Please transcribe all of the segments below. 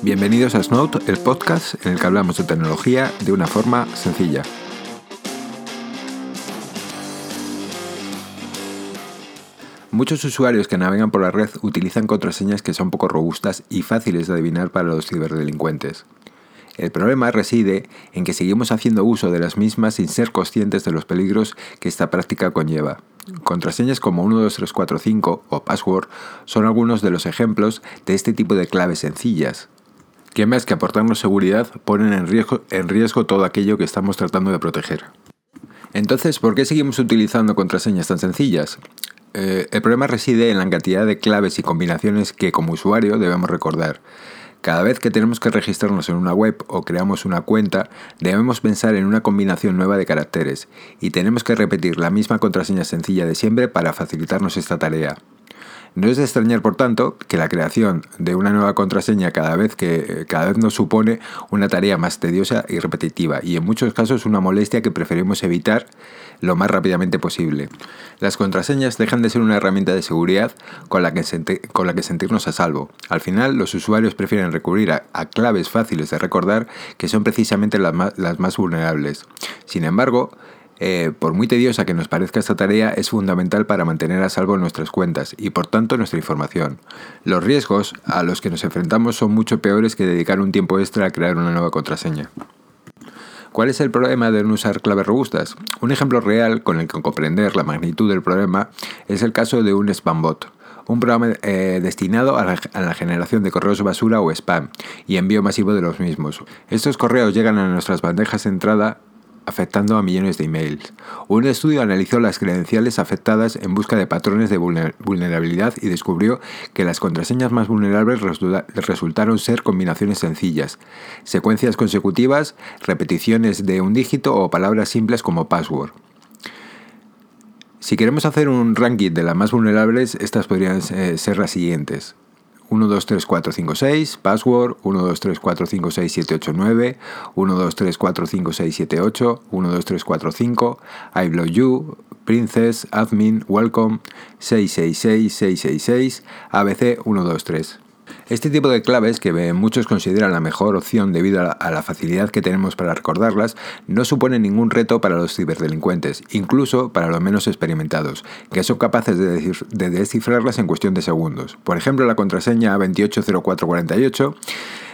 Bienvenidos a Snout, el podcast en el que hablamos de tecnología de una forma sencilla. Muchos usuarios que navegan por la red utilizan contraseñas que son poco robustas y fáciles de adivinar para los ciberdelincuentes. El problema reside en que seguimos haciendo uso de las mismas sin ser conscientes de los peligros que esta práctica conlleva. Contraseñas como 12345 o password son algunos de los ejemplos de este tipo de claves sencillas, que más que aportarnos seguridad ponen en riesgo, todo aquello que estamos tratando de proteger. Entonces, ¿por qué seguimos utilizando contraseñas tan sencillas? Eh, el problema reside en la cantidad de claves y combinaciones que como usuario debemos recordar. Cada vez que tenemos que registrarnos en una web o creamos una cuenta, debemos pensar en una combinación nueva de caracteres y tenemos que repetir la misma contraseña sencilla de siempre para facilitarnos esta tarea. No es de extrañar, por tanto, que la creación de una nueva contraseña cada vez, que, cada vez nos supone una tarea más tediosa y repetitiva, y en muchos casos una molestia que preferimos evitar lo más rápidamente posible. Las contraseñas dejan de ser una herramienta de seguridad con la que, con la que sentirnos a salvo. Al final, los usuarios prefieren recurrir a, claves fáciles de recordar que son precisamente las las más vulnerables. Sin embargo, eh, por muy tediosa que nos parezca esta tarea, es fundamental para mantener a salvo nuestras cuentas y por tanto nuestra información. Los riesgos a los que nos enfrentamos son mucho peores que dedicar un tiempo extra a crear una nueva contraseña. ¿Cuál es el problema de no usar claves robustas? Un ejemplo real con el que comprender la magnitud del problema es el caso de un spambot un programa eh, destinado a la, a la, generación de correos basura o spam y envío masivo de los mismos. Estos correos llegan a nuestras bandejas de entrada afectando a millones de emails. Un estudio analizó las credenciales afectadas en busca de patrones de vulnerabilidad y descubrió que las contraseñas más vulnerables resultaron ser combinaciones sencillas, secuencias consecutivas, repeticiones de un dígito o palabras simples como password. Si queremos hacer un ranking de las más vulnerables, estas podrían eh, ser las siguientes. 1, 2, 3, 4, 5, 6, password, 1, 2, 3, 4, 5, 6, 7, 8, 9, 1, 2, 3, 4, 5, 6, 7, 8, 1, 2, 3, 4, 5, I blow you, princess, admin, welcome, 6, 6, 6, 6, 6, 6, ABC, 1, 2, 3. Este tipo de claves, que muchos consideran la mejor opción debido a la facilidad que tenemos para recordarlas, no supone ningún reto para los ciberdelincuentes, incluso para los menos experimentados, que son capaces de descifrarlas en cuestión de segundos. Por ejemplo, la contraseña 280448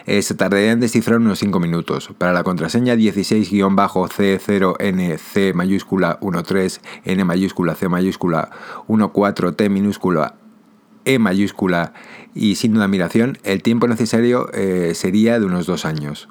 eh, se tardaría en descifrar unos 5 minutos. Para la contraseña 16-C0NC mayúscula 13, N mayúscula, C mayúscula 14, T minúscula, e mayúscula y sin una admiración, el tiempo necesario eh, sería de unos dos años.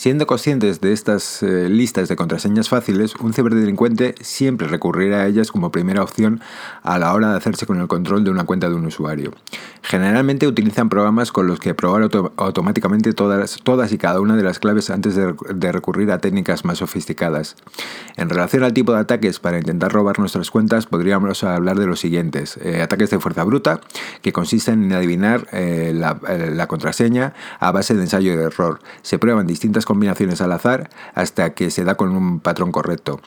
Siendo conscientes de estas eh, listas de contraseñas fáciles, un ciberdelincuente siempre recurrirá a ellas como primera opción a la hora de hacerse con el control de una cuenta de un usuario. Generalmente utilizan programas con los que probar automáticamente todas, todas y cada una de las claves antes de, recurrir a técnicas más sofisticadas. En relación al tipo de ataques para intentar robar nuestras cuentas, podríamos hablar de los siguientes. Eh, ataques de fuerza bruta, que consisten en adivinar eh, la, contraseña a base de ensayo de error. Se prueban distintas combinaciones al azar hasta que se da con un patrón correcto.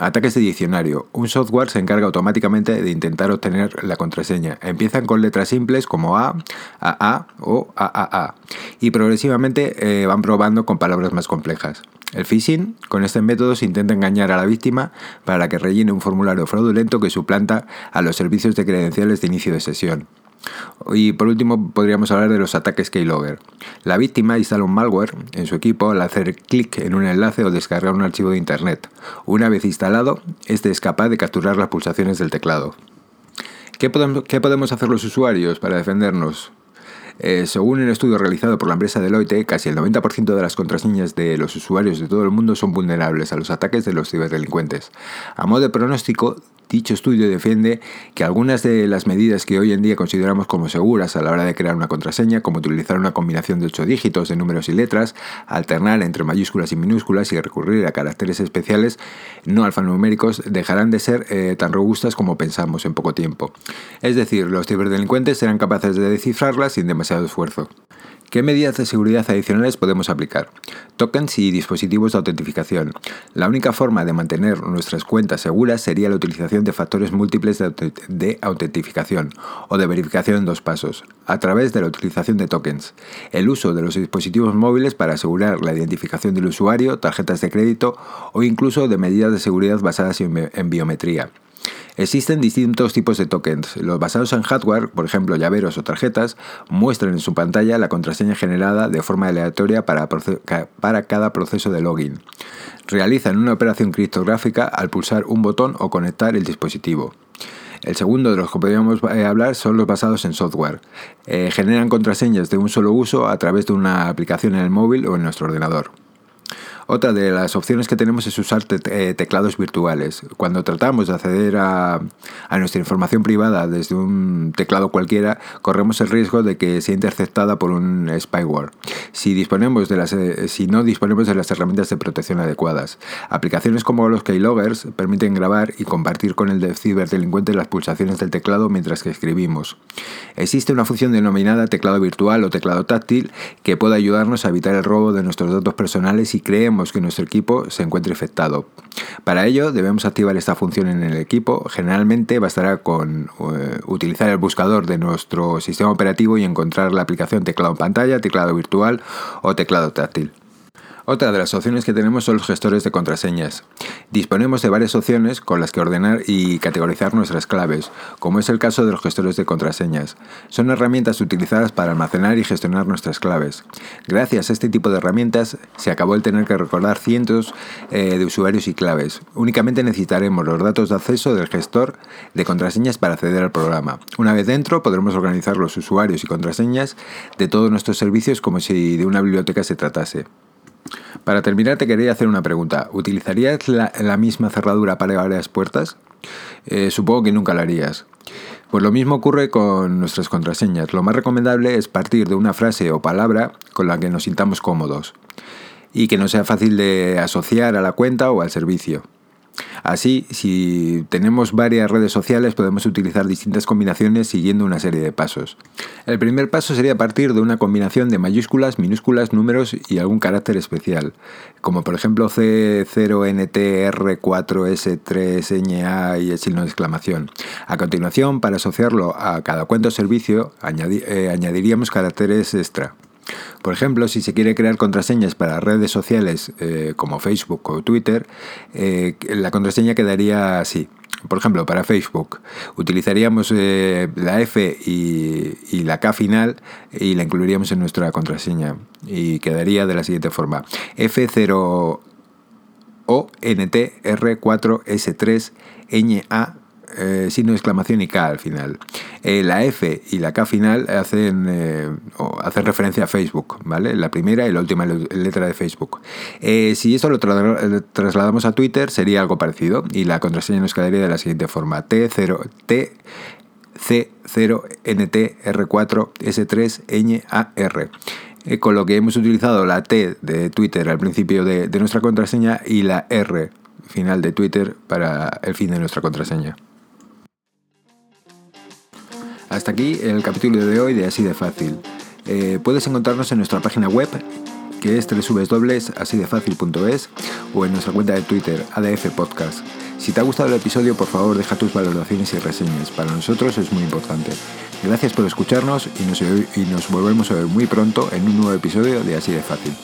Ataques de diccionario. Un software se encarga automáticamente de intentar obtener la contraseña. Empiezan con letras simples como A, AA o AAA y progresivamente eh, van probando con palabras más complejas. El phishing, con este método se intenta engañar a la víctima para que rellene un formulario fraudulento que suplanta a los servicios de credenciales de inicio de sesión. Y por último podríamos hablar de los ataques keylogger. La víctima instala un malware en su equipo al hacer clic en un enlace o descargar un archivo de internet. Una vez instalado, este es capaz de capturar las pulsaciones del teclado. ¿Qué podemos, hacer los usuarios para defendernos? Eh, según un estudio realizado por la empresa Deloitte, casi el 90% de las contraseñas de los usuarios de todo el mundo son vulnerables a los ataques de los ciberdelincuentes. A modo de pronóstico, Dicho estudio defiende que algunas de las medidas que hoy en día consideramos como seguras a la hora de crear una contraseña, como utilizar una combinación de 8 dígitos de números y letras, alternar entre mayúsculas y minúsculas y recurrir a caracteres especiales no alfanuméricos, dejarán de ser eh, tan robustas como pensamos en poco tiempo. Es decir, los ciberdelincuentes serán capaces de descifrarlas sin demasiado esfuerzo. ¿Qué medidas de seguridad adicionales podemos aplicar? Tokens y dispositivos de autentificación. La única forma de mantener nuestras cuentas seguras sería la utilización de factores múltiples de autentificación o de verificación en dos pasos, a través de la utilización de tokens. El uso de los dispositivos móviles para asegurar la identificación del usuario, tarjetas de crédito o incluso de medidas de seguridad basadas en biometría. Existen distintos tipos de tokens. Los basados en hardware, por ejemplo llaveros o tarjetas, muestran en su pantalla la contraseña generada de forma aleatoria para, cada proceso de login. Realizan una operación criptográfica al pulsar un botón o conectar el dispositivo. El segundo de los que podríamos eh, hablar son los basados en software. Eh, generan contraseñas de un solo uso a través de una aplicación en el móvil o en nuestro ordenador. Otra de las opciones que tenemos es usar eh, teclados virtuales. Cuando tratamos de acceder a, nuestra información privada desde un teclado cualquiera, corremos el riesgo de que sea interceptada por un spyware. Si, disponemos de las, eh, si no disponemos de las herramientas de protección adecuadas. Aplicaciones como los keyloggers permiten grabar y compartir con el ciberdelincuente las pulsaciones del teclado mientras que escribimos. Existe una función denominada teclado virtual o teclado táctil que puede ayudarnos a evitar el robo de nuestros datos personales y creemos que nuestro equipo se encuentre infectado. Para ello debemos activar esta función en el equipo. Generalmente bastará con eh, utilizar el buscador de nuestro sistema operativo y encontrar la aplicación teclado en pantalla, teclado virtual o teclado táctil. Otra de las opciones que tenemos son los gestores de contraseñas. Disponemos de varias opciones con las que ordenar y categorizar nuestras claves, como es el caso de los gestores de contraseñas. Son herramientas utilizadas para almacenar y gestionar nuestras claves. Gracias a este tipo de herramientas se acabó el tener que recordar cientos eh, de usuarios y claves. Únicamente necesitaremos los datos de acceso del gestor de contraseñas para acceder al programa. Una vez dentro podremos organizar los usuarios y contraseñas de todos nuestros servicios como si de una biblioteca se tratase. Para terminar, te quería hacer una pregunta. ¿Utilizarías la, misma cerradura para varias puertas? Eh, supongo que nunca la harías. Pues lo mismo ocurre con nuestras contraseñas. Lo más recomendable es partir de una frase o palabra con la que nos sintamos cómodos y que no sea fácil de asociar a la cuenta o al servicio. Así, si tenemos varias redes sociales, podemos utilizar distintas combinaciones siguiendo una serie de pasos. El primer paso sería partir de una combinación de mayúsculas, minúsculas, números y algún carácter especial, como por ejemplo C0NTR4S3NA y el signo de exclamación. A continuación, para asociarlo a cada cuenta o servicio, eh, añadiríamos caracteres extra. Por ejemplo, si se quiere crear contraseñas para redes sociales eh, como Facebook o Twitter, eh, la contraseña quedaría así. Por ejemplo, para Facebook utilizaríamos eh, la F y, la K final y la incluiríamos en nuestra contraseña y quedaría de la siguiente forma. F0 ONTR4S3NA eh, signo de exclamación y K al final. Eh, la F y la K final hacen, eh, hacen referencia a Facebook, ¿vale? La primera y la última letra de Facebook. si esto lo trasladamos a Twitter sería algo parecido y la contraseña nos quedaría de la siguiente forma. T0, T C0NTR4S3NAR. con lo que hemos utilizado la T de Twitter al principio de nuestra contraseña y la R final de Twitter para el fin de nuestra contraseña. Hasta aquí el capítulo de hoy de Así de Fácil. Eh, puedes encontrarnos en nuestra página web que es www.asidefacil.es o en nuestra cuenta de Twitter, ADF Podcast. Si te ha gustado el episodio, por favor deja tus valoraciones y reseñas. Para nosotros es muy importante. Gracias por escucharnos y nos, volvemos a ver muy pronto en un nuevo episodio de Así de Fácil.